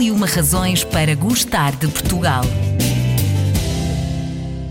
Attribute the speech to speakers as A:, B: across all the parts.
A: E uma razões para gostar de Portugal.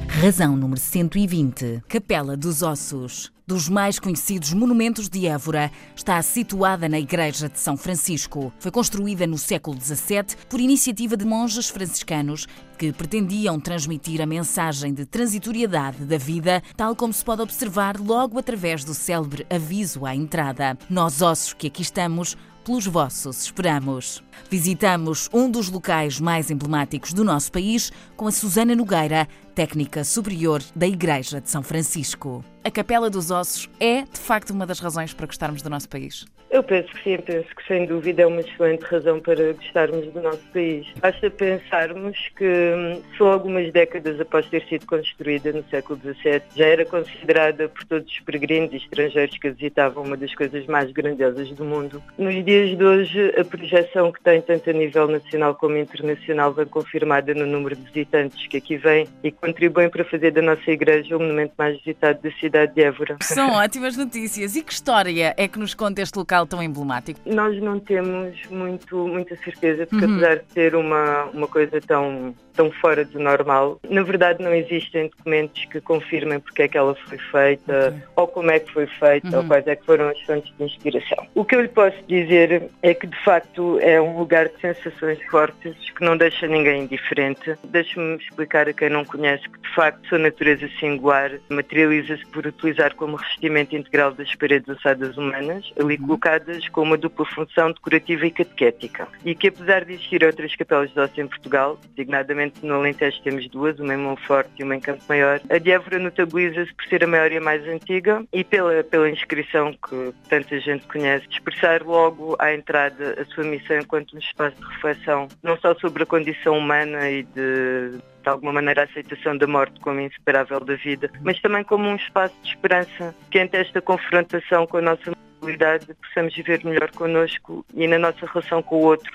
A: Razão número 120. Capela dos Ossos. Dos mais conhecidos monumentos de Évora, está situada na Igreja de São Francisco. Foi construída no século XVII por iniciativa de monges franciscanos que pretendiam transmitir a mensagem de transitoriedade da vida, tal como se pode observar logo através do célebre aviso à entrada. Nós, ossos que aqui estamos, pelos vossos esperamos. Visitamos um dos locais mais emblemáticos do nosso país com a Susana Nogueira, técnica superior da Igreja de São Francisco. A Capela dos Ossos é, de facto, uma das razões para gostarmos do nosso país?
B: Eu penso que sim, penso que sem dúvida é uma excelente razão para gostarmos do nosso país. Basta pensarmos que hum, só algumas décadas após ter sido construída no século XVII já era considerada por todos os peregrinos e estrangeiros que a visitavam uma das coisas mais grandiosas do mundo. Nos dias de hoje, a projeção que tem tanto a nível nacional como internacional vem confirmada no número de visitantes que aqui vêm e contribuem para fazer da nossa igreja o monumento mais visitado da cidade de Évora.
A: São ótimas notícias. E que história é que nos conta este local tão emblemático?
B: Nós não temos muito, muita certeza, porque uhum. apesar de ser uma, uma coisa tão, tão fora do normal, na verdade não existem documentos que confirmem porque é que ela foi feita, okay. ou como é que foi feita, uhum. ou quais é que foram as fontes de inspiração. O que eu lhe posso dizer é que de facto é um lugar de sensações fortes que não deixa ninguém indiferente. Deixe-me explicar a quem não conhece que de facto sua natureza singular materializa-se por utilizar como revestimento integral das paredes ossadas humanas, ali uhum. colocadas com uma dupla função decorativa e catequética. E que apesar de existir outras capelas de osso em Portugal, designadamente no Alentejo temos duas, uma em Monforte e uma em Campo Maior, a de Évora notabiliza-se por ser a maior e a mais antiga e pela, pela inscrição que tanta gente conhece, expressar logo à entrada a sua missão enquanto um espaço de reflexão, não só sobre a condição humana e de de alguma maneira a aceitação da morte como inseparável da vida, mas também como um espaço de esperança que ante esta confrontação com a nossa mortalidade possamos viver melhor connosco e na nossa relação com o outro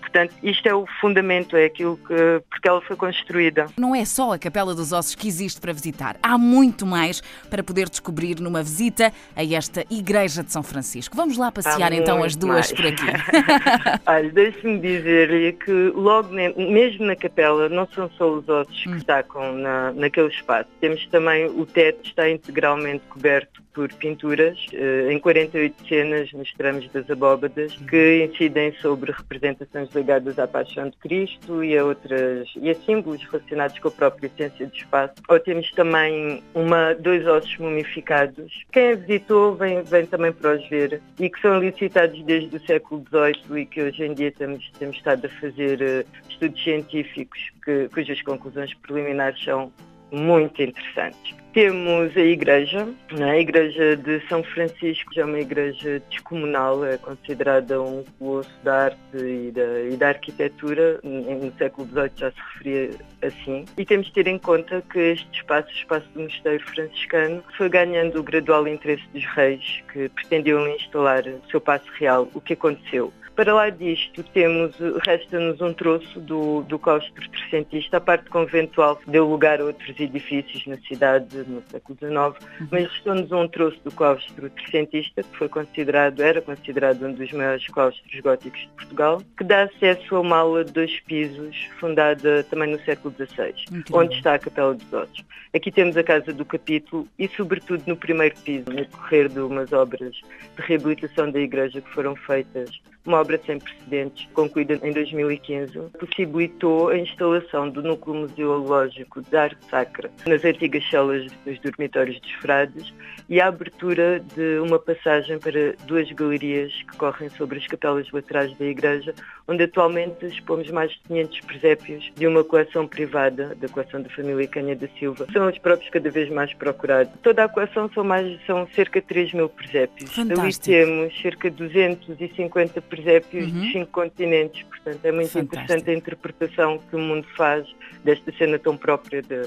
B: Portanto, isto é o fundamento, é aquilo que porque ela foi construída.
A: Não é só a Capela dos Ossos que existe para visitar. Há muito mais para poder descobrir numa visita a esta Igreja de São Francisco. Vamos lá passear então as duas mais. por aqui.
B: Olha, deixe-me dizer-lhe que logo mesmo na capela não são só os ossos que hum. destacam na, naquele espaço. Temos também o teto está integralmente coberto por pinturas. Eh, em 48 cenas nos tramos das abóbadas que incidem sobre representações ligadas à paixão de Cristo e a outras e a símbolos relacionados com a própria essência do espaço. Ou temos também uma, dois ossos mumificados. Quem visitou vem, vem também para os ver e que são licitados desde o século XVIII e que hoje em dia temos, temos estado a fazer uh, estudos científicos que, cujas conclusões preliminares são muito interessantes. Temos a igreja, né? a igreja de São Francisco, é uma igreja descomunal, é considerada um colosso da arte e da, e da arquitetura, no século XVIII já se referia assim. E temos de ter em conta que este espaço, o espaço do mosteiro franciscano, foi ganhando o gradual interesse dos reis que pretendiam instalar o seu passo real, o que aconteceu. Para lá disto, temos, resta-nos um troço do, do claustro trecentista. A parte conventual deu lugar a outros edifícios na cidade no século XIX, uhum. mas restou-nos um troço do claustro trecentista, que foi considerado, era considerado um dos maiores claustros góticos de Portugal, que dá acesso a uma aula de dois pisos, fundada também no século XVI, onde está a Capela dos Ossos. Aqui temos a Casa do Capítulo e, sobretudo, no primeiro piso, no decorrer de umas obras de reabilitação da igreja que foram feitas uma obra sem precedentes, concluída em 2015, possibilitou a instalação do núcleo museológico de arte sacra nas antigas celas dos dormitórios dos frades e a abertura de uma passagem para duas galerias que correm sobre as capelas laterais da igreja, onde atualmente expomos mais de 500 presépios de uma coleção privada, da coleção da família Canha da Silva. São os próprios cada vez mais procurados. Toda a coleção são, mais, são cerca de 3 mil presépios.
A: Fantástico.
B: Ali temos cerca de 250 presépios presépios uhum. dos cinco continentes. Portanto, é muito Fantástico. interessante a interpretação que o mundo faz desta cena tão própria de,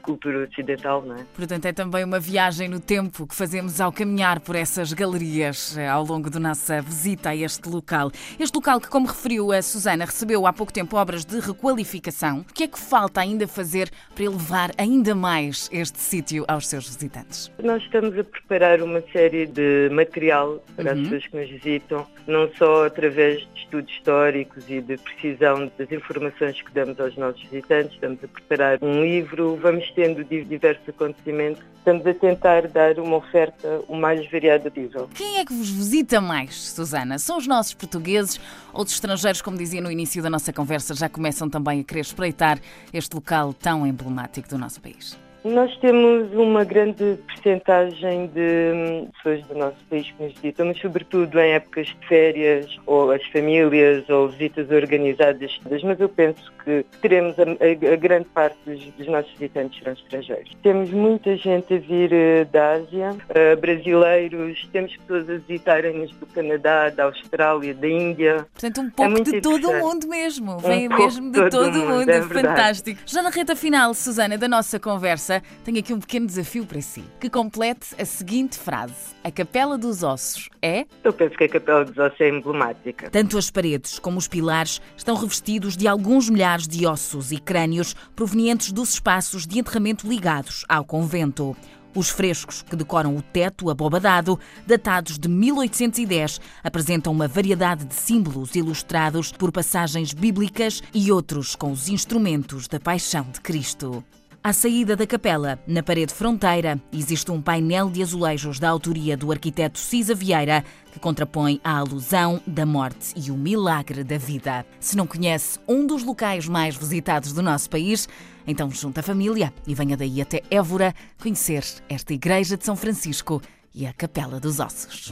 B: cultura ocidental, não é?
A: Portanto, é também uma viagem no tempo que fazemos ao caminhar por essas galerias eh, ao longo da nossa visita a este local. Este local que, como referiu a Susana, recebeu há pouco tempo obras de requalificação. O que é que falta ainda fazer para elevar ainda mais este sítio aos seus visitantes?
B: Nós estamos a preparar uma série de material para uhum. as pessoas que nos visitam, não só através de estudos históricos e de precisão das informações que damos aos nossos visitantes. Estamos a preparar um livro, vamos tendo diversos acontecimentos. Estamos a tentar dar uma oferta o mais variada possível.
A: Quem é que vos visita mais, Susana? São os nossos portugueses ou os estrangeiros, como dizia no início da nossa conversa, já começam também a querer espreitar este local tão emblemático do nosso país?
B: Nós temos uma grande percentagem de hum, pessoas do nosso país que nos visitam, mas sobretudo em épocas de férias, ou as famílias, ou visitas organizadas. Mas eu penso que teremos a, a, a grande parte dos, dos, nossos visitantes serão estrangeiros. Temos muita gente a vir uh, da Ásia, uh, brasileiros, temos pessoas a visitarem-nos do Canadá, da Austrália, da Índia.
A: Portanto, um pouco é de todo o mundo mesmo. Vem um mesmo de todo, todo o mundo. mundo. É Fantástico. Já na reta final, Susana, da nossa conversa, tenho aqui um pequeno desafio para si. Que complete a seguinte frase: A Capela dos Ossos é.
B: Eu penso que a Capela dos Ossos é emblemática.
A: Tanto as paredes como os pilares estão revestidos de alguns milhares de ossos e crânios provenientes dos espaços de enterramento ligados ao convento. Os frescos que decoram o teto abobadado, datados de 1810, apresentam uma variedade de símbolos ilustrados por passagens bíblicas e outros com os instrumentos da paixão de Cristo. À saída da capela, na parede fronteira, existe um painel de azulejos da autoria do arquiteto Cisa Vieira, que contrapõe a alusão da morte e o milagre da vida. Se não conhece um dos locais mais visitados do nosso país, então junta a família e venha daí até Évora conhecer esta Igreja de São Francisco e a Capela dos Ossos.